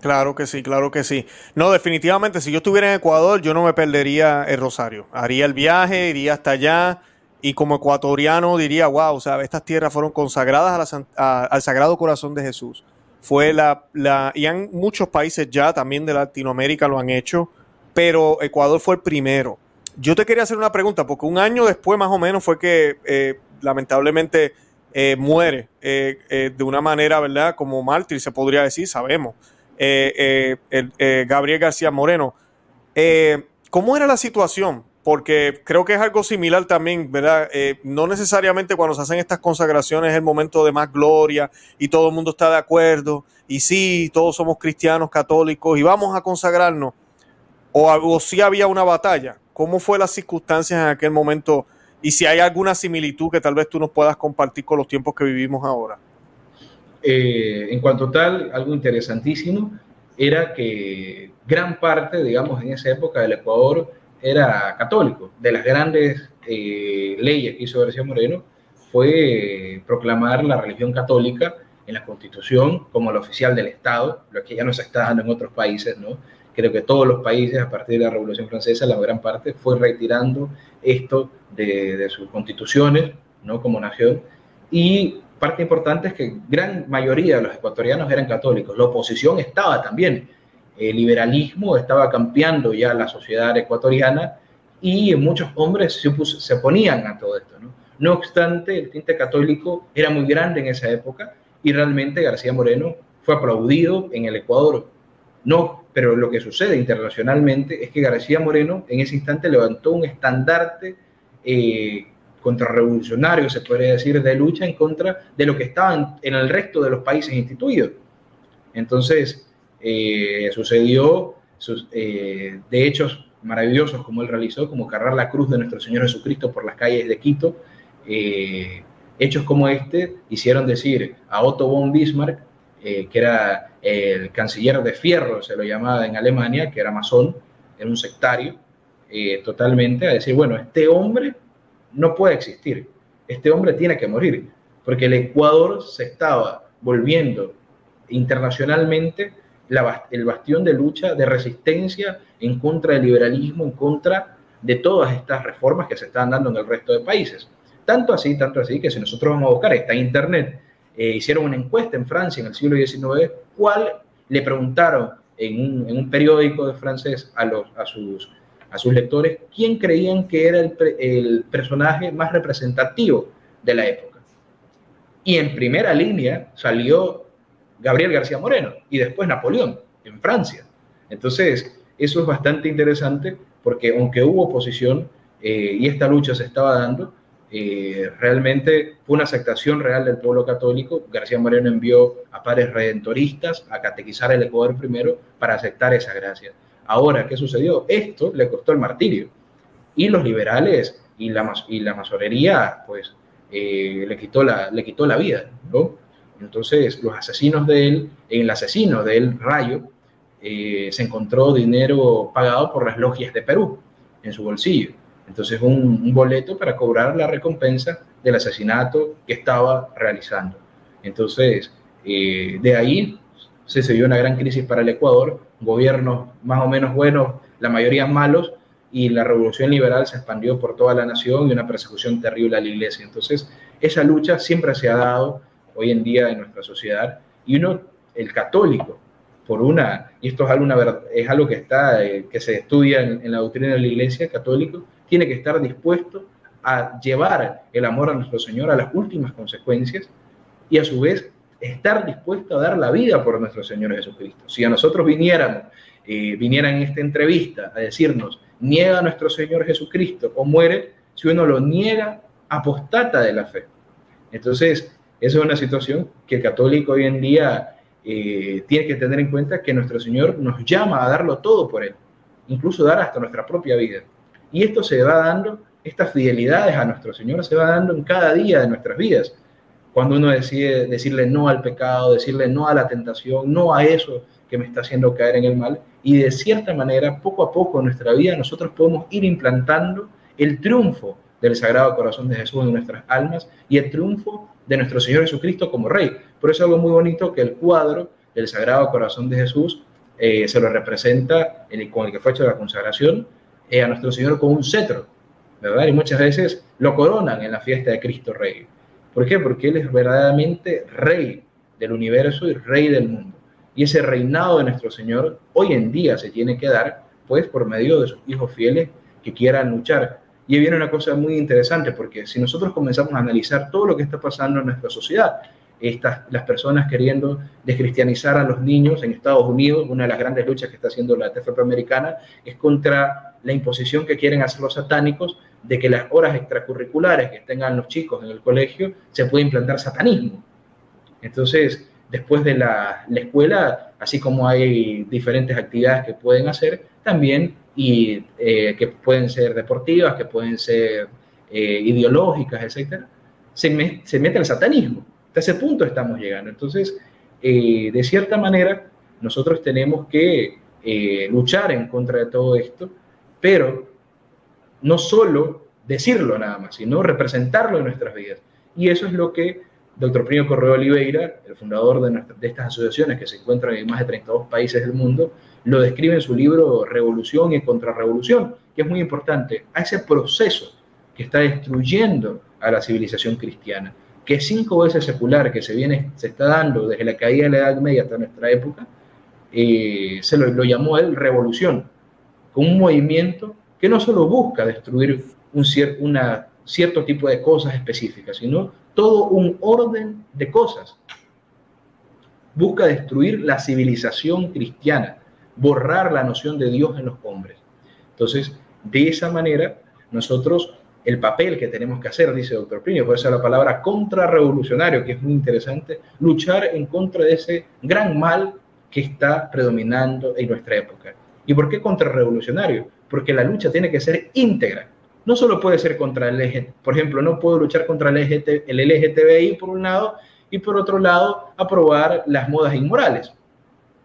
Claro que sí, claro que sí. No, definitivamente, si yo estuviera en Ecuador, yo no me perdería el Rosario. Haría el viaje, iría hasta allá y como ecuatoriano diría, wow, sea, estas tierras fueron consagradas al Sagrado Corazón de Jesús. Fue la, la, y en muchos países ya también de Latinoamérica lo han hecho, pero Ecuador fue el primero. Yo te quería hacer una pregunta, porque un año después más o menos fue que eh, lamentablemente eh, muere eh, de una manera, ¿verdad? Como mártir, se podría decir, sabemos. Gabriel García Moreno. ¿Cómo era la situación? Porque creo que es algo similar también, ¿verdad? no necesariamente cuando se hacen estas consagraciones es el momento de más gloria y todo el mundo está de acuerdo. Y sí, todos somos cristianos, católicos y vamos a consagrarnos. O, o sí había una batalla ¿Cómo fue las circunstancias en aquel momento? Y si hay alguna similitud que tal vez tú nos puedas compartir con los tiempos que vivimos ahora. Eh, en cuanto tal, algo interesantísimo era que gran parte, digamos, en esa época del Ecuador era católico. De las grandes eh, leyes que hizo García Moreno fue proclamar la religión católica en la Constitución como la oficial del Estado, lo que ya no se está dando en otros países, ¿no? Creo que todos los países, a partir de la Revolución Francesa, la gran parte fue retirando esto de, sus constituciones, ¿no? Como nación. Y parte importante es que gran mayoría de los ecuatorianos eran católicos. La oposición estaba también. El liberalismo estaba cambiando ya la sociedad ecuatoriana y muchos hombres se, se oponían a todo esto. ¿no? no obstante, el tinte católico era muy grande en esa época y realmente García Moreno fue aplaudido en el Ecuador. No pero lo que sucede internacionalmente es que García Moreno en ese instante levantó un estandarte eh, contrarrevolucionario, se podría decir, de lucha en contra de lo que estaban en el resto de los países instituidos. Entonces, eh, sucedió eh, de hechos maravillosos como él realizó, como cargar la cruz de nuestro Señor Jesucristo por las calles de Quito. hechos como este hicieron decir a Otto von Bismarck, que era el canciller de fierro, se lo llamaba en Alemania, que era masón, era un sectario, eh, totalmente, a decir, bueno, este hombre no puede existir, este hombre tiene que morir, porque el Ecuador se estaba volviendo internacionalmente el bastión de lucha, de resistencia en contra del liberalismo, en contra de todas estas reformas que se están dando en el resto de países. Tanto así, tanto así, que si nosotros vamos a buscar, está en Internet, eh, hicieron una encuesta en Francia en el siglo XIX, cuál le preguntaron en un, periódico de francés a, sus, lectores quién creían que era el, el personaje más representativo de la época. Y en primera línea salió Gabriel García Moreno y después Napoleón en Francia. Entonces, eso es bastante interesante porque aunque hubo oposición eh, y esta lucha se estaba dando, eh, realmente fue una aceptación real del pueblo católico. García Moreno envió a pares redentoristas a catequizar el Ecuador primero para aceptar esa gracia. Ahora, ¿qué sucedió? Esto le costó el martirio. Y los liberales y la, y masonería, pues, eh, le, quitó la, vida. Entonces, los asesinos de él, el asesino de él, Rayo, eh, se encontró dinero pagado por las logias de Perú en su bolsillo. Entonces, un, un boleto para cobrar la recompensa del asesinato que estaba realizando. Entonces, eh, de ahí se, se dio una gran crisis para el Ecuador, gobiernos más o menos buenos, la mayoría malos, y la revolución liberal se expandió por toda la nación y una persecución terrible a la iglesia. Entonces, esa lucha siempre se ha dado hoy en día en nuestra sociedad y uno, el católico, por una, y esto es algo, una, es algo que, está, eh, que se estudia en, en, la doctrina de la iglesia católica, tiene que estar dispuesto a llevar el amor a nuestro Señor a las últimas consecuencias y a su vez estar dispuesto a dar la vida por nuestro Señor Jesucristo. Si a nosotros viniéramos, eh, vinieran en esta entrevista a decirnos, niega a nuestro Señor Jesucristo o muere, si uno lo niega, apostata de la fe. Entonces, esa es una situación que el católico hoy en día eh, tiene que tener en cuenta que nuestro Señor nos llama a darlo todo por Él, incluso dar hasta nuestra propia vida. Y esto se va dando, estas fidelidades a nuestro Señor se va dando en cada día de nuestras vidas. Cuando uno decide decirle no al pecado, decirle no a la tentación, no a eso que me está haciendo caer en el mal, y de cierta manera, poco a poco en nuestra vida, nosotros podemos ir implantando el triunfo del Sagrado Corazón de Jesús en nuestras almas y el triunfo de nuestro Señor Jesucristo como Rey. Por eso es algo muy bonito que el cuadro del Sagrado Corazón de Jesús eh, se lo representa en el, con el que fue hecho la consagración eh, a nuestro Señor con un cetro, ¿verdad? Y muchas veces lo coronan en la fiesta de Cristo Rey. ¿Por qué? Porque Él es verdaderamente Rey del universo y Rey del mundo. Y ese reinado de nuestro Señor hoy en día se tiene que dar, pues, por medio de sus hijos fieles que quieran luchar. Y viene una cosa muy interesante, porque si nosotros comenzamos a analizar todo lo que está pasando en nuestra sociedad, estas, las personas queriendo descristianizar a los niños en Estados Unidos, una de las grandes luchas que está haciendo la TFP americana es contra la imposición que quieren hacer los satánicos de que las horas extracurriculares que tengan los chicos en el colegio se puede implantar satanismo. Entonces, después de la, la, escuela, así como hay diferentes actividades que pueden hacer, también y eh, que pueden ser deportivas, que pueden ser eh, ideológicas, etcétera, se, mete el satanismo. Hasta ese punto estamos llegando. Entonces, eh, de cierta manera, nosotros tenemos que eh, luchar en contra de todo esto, pero no solo decirlo nada más, sino representarlo en nuestras vidas. Y eso es lo que Doctor Primo Correo Oliveira, el fundador de, estas asociaciones que se encuentran en más de 32 países del mundo, lo describe en su libro Revolución y Contrarrevolución, que es muy importante, a ese proceso que está destruyendo a la civilización cristiana, que cinco veces secular, que se, viene, se está dando desde la caída de la Edad Media hasta nuestra época, eh, se lo, lo llamó él revolución, con un movimiento que no solo busca destruir un cierto tipo de cosas específicas, sino todo un orden de cosas. Busca destruir la civilización cristiana, borrar la noción de Dios en los hombres. Entonces, de esa manera, nosotros, el papel que tenemos que hacer, dice doctor Plinio, puede ser la palabra contrarrevolucionario, que es muy interesante, luchar en contra de ese gran mal que está predominando en nuestra época. ¿Y por qué contrarrevolucionario? Porque la lucha tiene que ser íntegra no solo puede ser contra el LGTBI, por ejemplo, no puedo luchar contra el, LGT, el LGTBI por un lado y por otro lado aprobar las modas inmorales.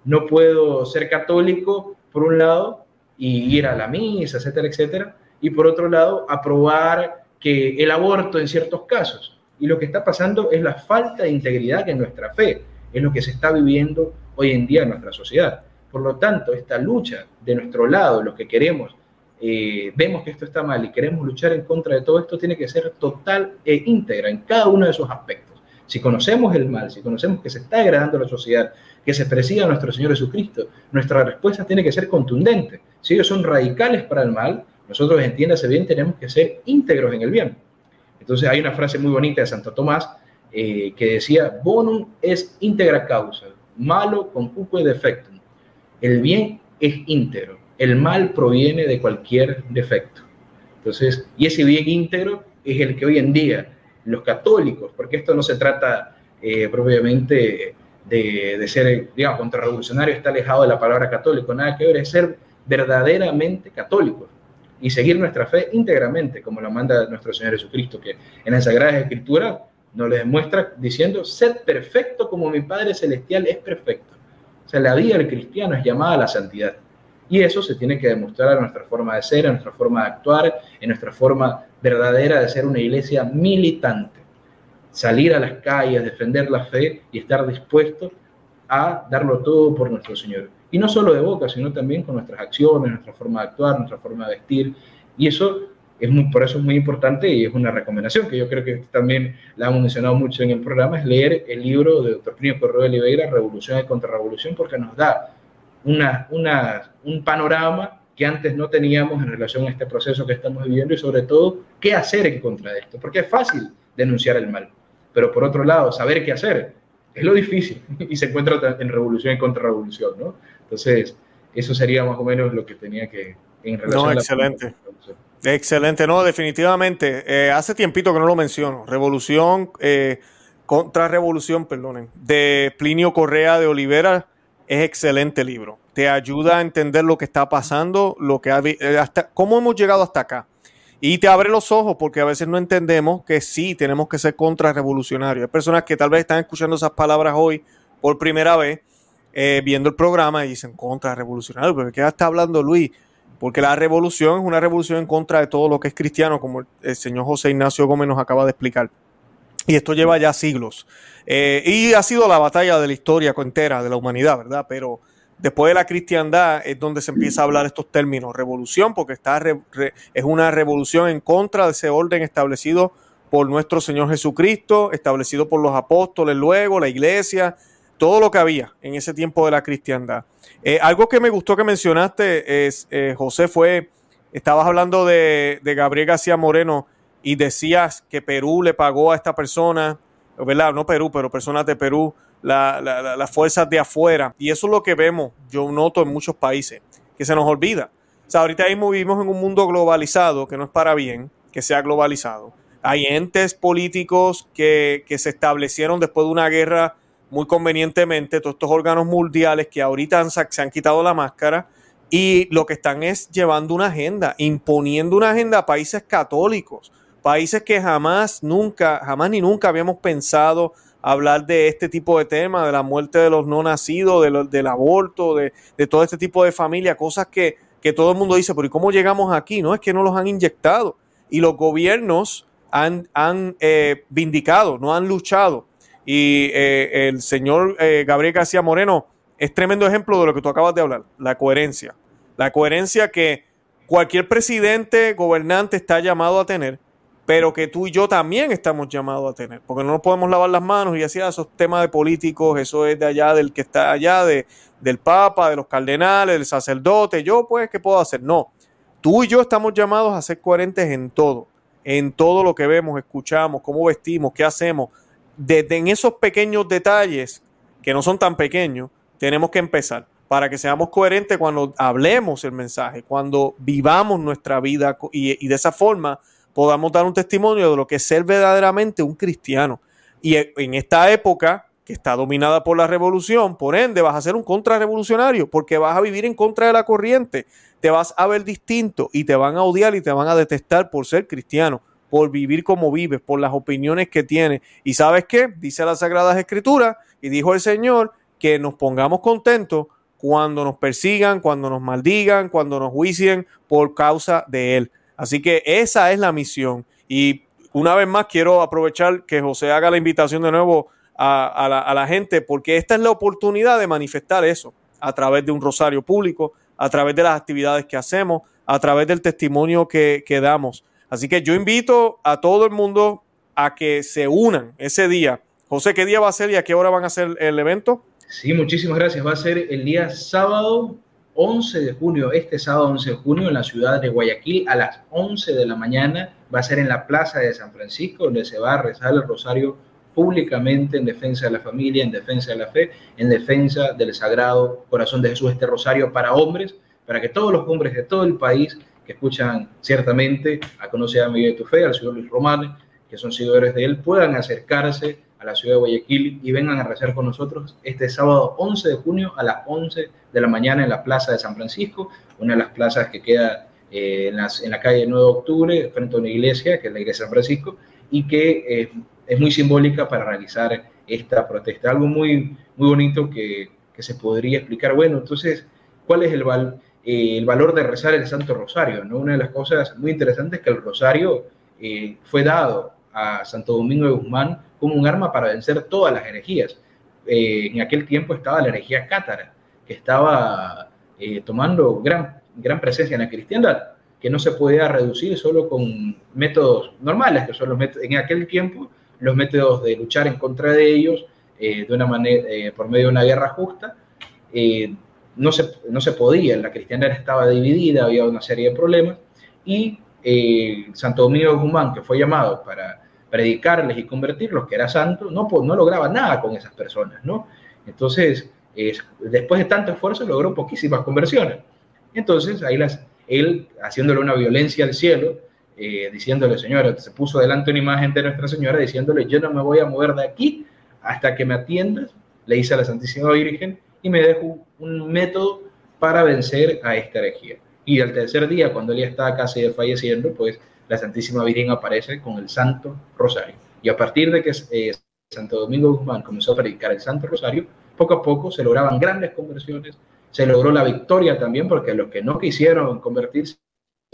No puedo ser católico por un lado y ir a la misa, etcétera, etcétera, y por otro lado aprobar que el aborto en ciertos casos. Y lo que está pasando es la falta de integridad en nuestra fe, es lo que se está viviendo hoy en día en nuestra sociedad. Por lo tanto, esta lucha de nuestro lado, los que queremos eh, vemos que esto está mal y queremos luchar en contra de todo esto, tiene que ser total e íntegra en cada uno de esos aspectos. Si conocemos el mal, si conocemos que se está degradando la sociedad, que se persigue a nuestro Señor Jesucristo, nuestra respuesta tiene que ser contundente. Si ellos son radicales para el mal, nosotros, entiéndase bien, tenemos que ser íntegros en el bien. Entonces hay una frase muy bonita de Santo Tomás eh, que decía, bonum es íntegra causa, malo con cuco de defecto. El bien es íntegro, el mal proviene de cualquier defecto. Entonces, y ese bien íntegro es el que hoy en día los católicos, porque esto no se trata eh, propiamente de, ser, digamos, contrarrevolucionario, está alejado de la palabra católico, nada que ver, es ser verdaderamente católicos y seguir nuestra fe íntegramente, como la manda nuestro Señor Jesucristo, que en la Sagrada Escritura nos le demuestra diciendo, sed perfecto como mi Padre Celestial es perfecto. Sea, la vida del cristiano es llamada a la santidad. Y eso se tiene que demostrar en nuestra forma de ser, en nuestra forma de actuar, en nuestra forma verdadera de ser una iglesia militante. Salir a las calles, defender la fe y estar dispuesto a darlo todo por nuestro Señor. Y no solo de boca, sino también con nuestras acciones, nuestra forma de actuar, nuestra forma de vestir. Y eso es muy, por eso es muy importante y es una recomendación que yo creo que también la hemos mencionado mucho en el programa, es leer el libro de Dr. Plinio Correo de Oliveira, Revolución y Contrarrevolución, porque nos da una, una, un panorama que antes no teníamos en relación a este proceso que estamos viviendo y sobre todo qué hacer en contra de esto, porque es fácil denunciar el mal, pero por otro lado, saber qué hacer es lo difícil y se encuentra en revolución y contrarrevolución, ¿no? Entonces, eso sería más o menos lo que tenía que en relación no, excelente. Excelente, no, definitivamente. Eh, hace tiempito que no lo menciono. Revolución, eh, contra revolución, perdonen, de Plinio Correa de Olivera es excelente libro. Te ayuda a entender lo que está pasando, lo que eh, hasta cómo hemos llegado hasta acá. Y te abre los ojos porque a veces no entendemos que sí tenemos que ser contrarrevolucionarios. Hay personas que tal vez están escuchando esas palabras hoy por primera vez eh, viendo el programa y dicen contra revolucionario, pero ¿qué está hablando Luis? Porque la revolución es una revolución en contra de todo lo que es cristiano, como el, señor José Ignacio Gómez nos acaba de explicar. Y esto lleva ya siglos. Eh, y ha sido la batalla de la historia entera de la humanidad, ¿verdad? Pero después de la cristiandad es donde se empieza a hablar estos términos. Revolución, porque está es una revolución en contra de ese orden establecido por nuestro Señor Jesucristo, establecido por los apóstoles luego, la iglesia, todo lo que había en ese tiempo de la cristiandad. Eh, algo que me gustó que mencionaste, es, eh, José, fue, estabas hablando de, Gabriel García Moreno y decías que Perú le pagó a esta persona, ¿verdad? No Perú, pero personas de Perú, las fuerzas de afuera. Y eso es lo que vemos, yo noto en muchos países, que se nos olvida. O sea, ahorita mismo vivimos en un mundo globalizado, que no es para bien que sea globalizado. Hay entes políticos que, que se establecieron después de una guerra muy convenientemente todos estos órganos mundiales que ahorita se han quitado la máscara y lo que están es llevando una agenda, imponiendo una agenda a países católicos, países que jamás, nunca, jamás ni nunca habíamos pensado hablar de este tipo de temas, de la muerte de los no nacidos, del aborto, de, todo este tipo de familia, cosas que, todo el mundo dice, pero ¿y cómo llegamos aquí? No es que no los han inyectado y los gobiernos han, han eh, vindicado, no han luchado y eh, el señor eh, Gabriel García Moreno es tremendo ejemplo de lo que tú acabas de hablar, la coherencia. La coherencia que cualquier presidente, gobernante está llamado a tener, pero que tú y yo también estamos llamados a tener, porque no nos podemos lavar las manos y decir, ah, esos temas de políticos, eso es de allá, del que está allá, de, del Papa, de los cardenales, del sacerdote, yo pues, ¿qué puedo hacer? No, tú y yo estamos llamados a ser coherentes en todo, en todo lo que vemos, escuchamos, cómo vestimos, qué hacemos, desde en esos pequeños detalles, que no son tan pequeños, tenemos que empezar para que seamos coherentes cuando hablemos el mensaje, cuando vivamos nuestra vida y, de esa forma podamos dar un testimonio de lo que es ser verdaderamente un cristiano. Y en esta época que está dominada por la revolución, por ende vas a ser un contrarrevolucionario porque vas a vivir en contra de la corriente, te vas a ver distinto y te van a odiar y te van a detestar por ser cristiano por vivir como vives, por las opiniones que tienes. ¿Y sabes qué? Dice las Sagradas Escrituras y dijo el Señor que nos pongamos contentos cuando nos persigan, cuando nos maldigan, cuando nos juicien por causa de Él. Así que esa es la misión. Y una vez más quiero aprovechar que José haga la invitación de nuevo a, la, gente, porque esta es la oportunidad de manifestar eso a través de un rosario público, a través de las actividades que hacemos, a través del testimonio que, que damos. Así que yo invito a todo el mundo a que se unan ese día. José, ¿qué día va a ser y a qué hora van a hacer el evento? Sí, muchísimas gracias. Va a ser el día sábado 11 de junio, este sábado 11 de junio en la ciudad de Guayaquil a las 11 de la mañana. Va a ser en la Plaza de San Francisco, donde se va a rezar el rosario públicamente en defensa de la familia, en defensa de la fe, en defensa del Sagrado Corazón de Jesús, este rosario para hombres, para que todos los hombres de todo el país que escuchan ciertamente a Conocer a Miguel de tu Fe, al señor Luis Román, que son seguidores de él, puedan acercarse a la ciudad de Guayaquil y vengan a rezar con nosotros este sábado 11 de junio a las 11 de la mañana en la Plaza de San Francisco, una de las plazas que queda eh, en, las, en, la calle 9 de octubre, frente a una iglesia, que es la iglesia de San Francisco, y que eh, es muy simbólica para realizar esta protesta. Algo muy, muy bonito que, que se podría explicar. Bueno, entonces, ¿cuál es el, val, eh, el valor de rezar el Santo Rosario? ¿no? Una de las cosas muy interesantes es que el Rosario fue dado a Santo Domingo de Guzmán como un arma para vencer todas las herejías. Eh, en aquel tiempo estaba la herejía cátara, que estaba eh, tomando gran, gran presencia en la cristiandad, que no se podía reducir solo con métodos normales, que son los métodos, en aquel tiempo los métodos de luchar en contra de ellos eh, de una manera, por medio de una guerra justa, no, se, no se podía, la cristiandad estaba dividida, había una serie de problemas, y Santo Domingo de Guzmán, que fue llamado para predicarles y convertirlos, que era santo, no, no lograba nada con esas personas, ¿no? Entonces, después de tanto esfuerzo, logró poquísimas conversiones. Entonces, ahí él, haciéndole una violencia al cielo, eh, diciéndole, Señora, se puso delante una imagen de Nuestra Señora, diciéndole, yo no me voy a mover de aquí hasta que me atiendas, le hice a la Santísima Virgen, y me dejo un método para vencer a esta herejía. Y al tercer día, cuando él ya estaba casi falleciendo, pues la Santísima Virgen aparece con el Santo Rosario. Y a partir de que eh, Santo Domingo Guzmán comenzó a predicar el Santo Rosario, poco a poco se lograban grandes conversiones, se logró la victoria también, porque los que no quisieron convertirse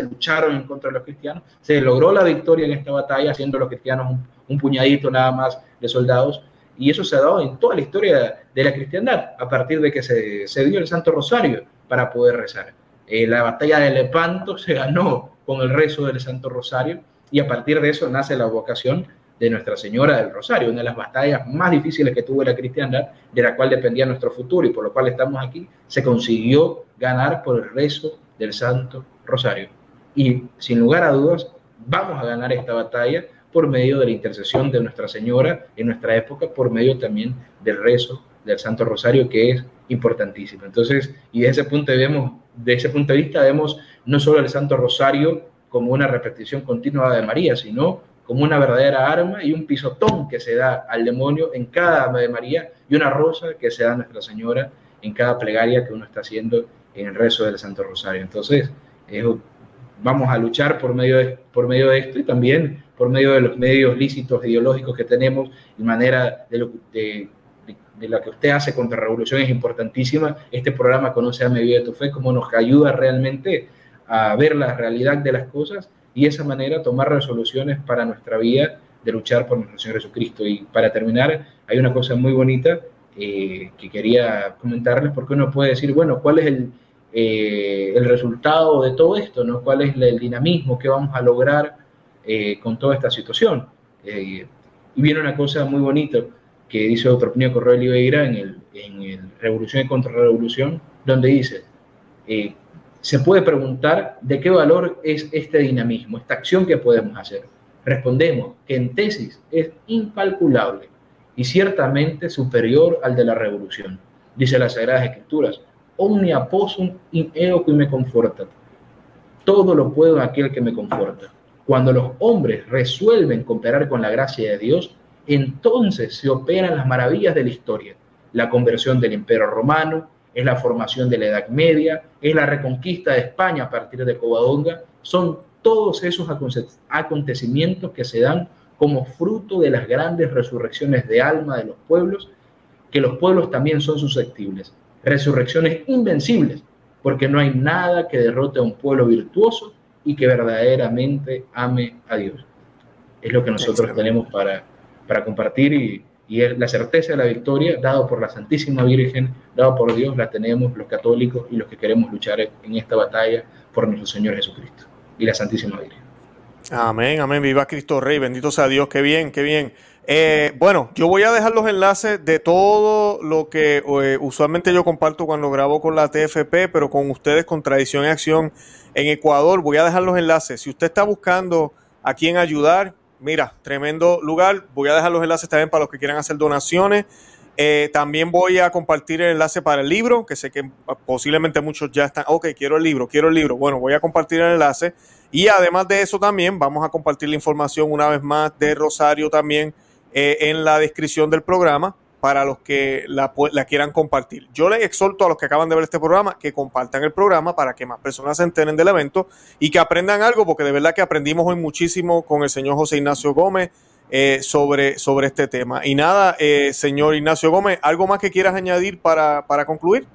lucharon en contra de los cristianos, se logró la victoria en esta batalla, haciendo los cristianos un, puñadito nada más de soldados, y eso se ha dado en toda la historia de la cristiandad, a partir de que se, se dio el Santo Rosario para poder rezar. Eh, la batalla de Lepanto se ganó con el rezo del Santo Rosario y a partir de eso nace la vocación de Nuestra Señora del Rosario, una de las batallas más difíciles que tuvo la cristiandad, de la cual dependía nuestro futuro y por lo cual estamos aquí, se consiguió ganar por el rezo del Santo Rosario. Y sin lugar a dudas, vamos a ganar esta batalla por medio de la intercesión de Nuestra Señora en nuestra época, por medio también del rezo del Santo Rosario, que es importantísimo. Entonces, y desde ese punto vemos, de ese punto de vista vemos no solo el Santo Rosario como una repetición continua de María, sino como una verdadera arma y un pisotón que se da al demonio en cada Ave de María y una rosa que se da a Nuestra Señora en cada plegaria que uno está haciendo en el rezo del Santo Rosario. Entonces, vamos a luchar por medio, de, por medio de esto y también por medio de los medios lícitos ideológicos que tenemos y manera de, lo, de de la que usted hace contra revolución es importantísima. Este programa Conoce a Medida de tu Fe, como nos ayuda realmente a ver la realidad de las cosas y de esa manera tomar resoluciones para nuestra vida de luchar por nuestro Señor Jesucristo. Y para terminar, hay una cosa muy bonita eh, que quería comentarles, porque uno puede decir, bueno, ¿cuál es el, eh, el resultado de todo esto? ¿no? ¿Cuál es el dinamismo que vamos a lograr eh, con toda esta situación? y viene una cosa muy bonita que dice otro Opinión Correo Oliveira en el, en el Revolución y Contrarrevolución, donde dice, eh, se puede preguntar de qué valor es este dinamismo, esta acción que podemos hacer. Respondemos que en tesis es incalculable y ciertamente superior al de la revolución. Dice las Sagradas Escrituras, omnia possum in eo que me conforta. Todo lo puedo aquel que me conforta. Cuando los hombres resuelven cooperar con la gracia de Dios, entonces se operan las maravillas de la historia. La conversión del Imperio Romano, es la formación de la Edad Media, es la reconquista de España a partir de Covadonga, son todos esos acontecimientos que se dan como fruto de las grandes resurrecciones de alma de los pueblos, que los pueblos también son susceptibles. Resurrecciones invencibles, porque no hay nada que derrote a un pueblo virtuoso y que verdaderamente ame a Dios. Es lo que nosotros tenemos para, para compartir y, y la certeza de la victoria, dado por la Santísima Virgen, dado por Dios, la tenemos los católicos y los que queremos luchar en esta batalla por nuestro Señor Jesucristo y la Santísima Virgen. Amén, amén, viva Cristo Rey, bendito sea Dios, qué bien, qué bien. Eh, bueno, yo voy a dejar los enlaces de todo lo que eh, usualmente yo comparto cuando grabo con la TFP, pero con ustedes con Tradición y Acción en Ecuador. Voy a dejar los enlaces. Si usted está buscando a quién ayudar, mira, tremendo lugar. Voy a dejar los enlaces también para los que quieran hacer donaciones. Eh, también voy a compartir el enlace para el libro, que sé que posiblemente muchos ya están, ok, quiero el libro, quiero el libro. Bueno, voy a compartir el enlace. Y además de eso también vamos a compartir la información una vez más de Rosario también eh, en la descripción del programa para los que la, quieran compartir. Yo les exhorto a los que acaban de ver este programa que compartan el programa para que más personas se enteren del evento y que aprendan algo, porque de verdad que aprendimos hoy muchísimo con el señor José Ignacio Gómez eh, sobre, sobre este tema. Y nada, eh, señor Ignacio Gómez, ¿algo más que quieras añadir para, para concluir?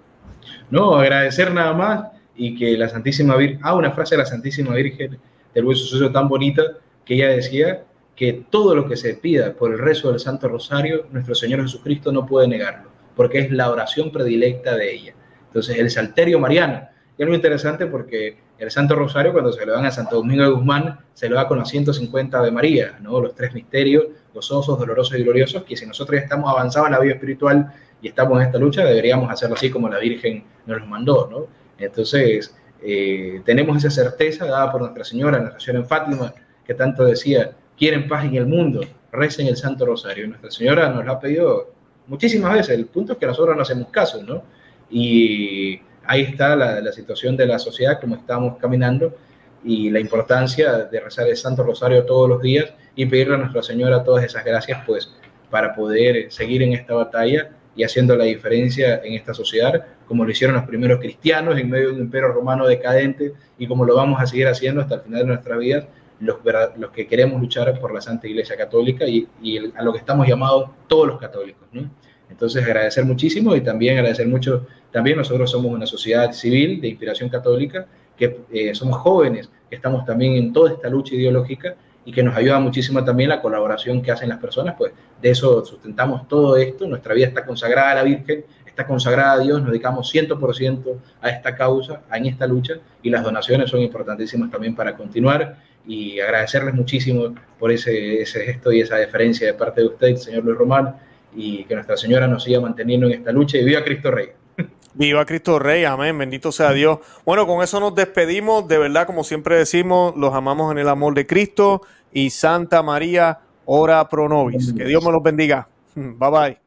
No, agradecer nada más y que la Santísima Virgen, ah, una frase de la Santísima Virgen del Buen Suceso tan bonita que ella decía que todo lo que se pida por el rezo del Santo Rosario, nuestro Señor Jesucristo no puede negarlo, porque es la oración predilecta de ella. Entonces, el Salterio Mariano, y es muy interesante porque el Santo Rosario, cuando se lo dan a Santo Domingo de Guzmán, se lo da con los 150 de María, ¿no? los tres misterios, los osos, dolorosos y gloriosos, que si nosotros estamos avanzados en la vida espiritual y estamos en esta lucha, deberíamos hacerlo así como la Virgen nos lo mandó. ¿no? Entonces, eh, tenemos esa certeza dada por Nuestra Señora, Nuestra Señora en Fátima, que tanto decía, quieren paz en el mundo, recen el Santo Rosario. Nuestra Señora nos lo ha pedido muchísimas veces. El punto es que nosotros no hacemos caso, ¿no? Y ahí está la, situación de la sociedad, como estamos caminando, y la importancia de rezar el Santo Rosario todos los días y pedirle a Nuestra Señora todas esas gracias, pues, para poder seguir en esta batalla y haciendo la diferencia en esta sociedad, como lo hicieron los primeros cristianos en medio de un imperio romano decadente y como lo vamos a seguir haciendo hasta el final de nuestra vida los, que queremos luchar por la Santa Iglesia Católica y, a lo que estamos llamados todos los católicos. ¿no? Entonces agradecer muchísimo y también agradecer mucho, también nosotros somos una sociedad civil de inspiración católica, que eh, somos jóvenes, que estamos también en toda esta lucha ideológica y que nos ayuda muchísimo también la colaboración que hacen las personas, pues de eso sustentamos todo esto, nuestra vida está consagrada a la Virgen, está consagrada a Dios, nos dedicamos 100% a esta causa, a esta lucha, y las donaciones son importantísimas también para continuar y agradecerles muchísimo por ese, ese gesto y esa deferencia de parte de usted, señor Luis Román, y que Nuestra Señora nos siga manteniendo en esta lucha y viva Cristo Rey. Viva Cristo Rey, amén, bendito sea Dios. Bueno, con eso nos despedimos, de verdad, como siempre decimos, los amamos en el amor de Cristo y Santa María, ora pro nobis. Que Dios me los bendiga. Bye bye.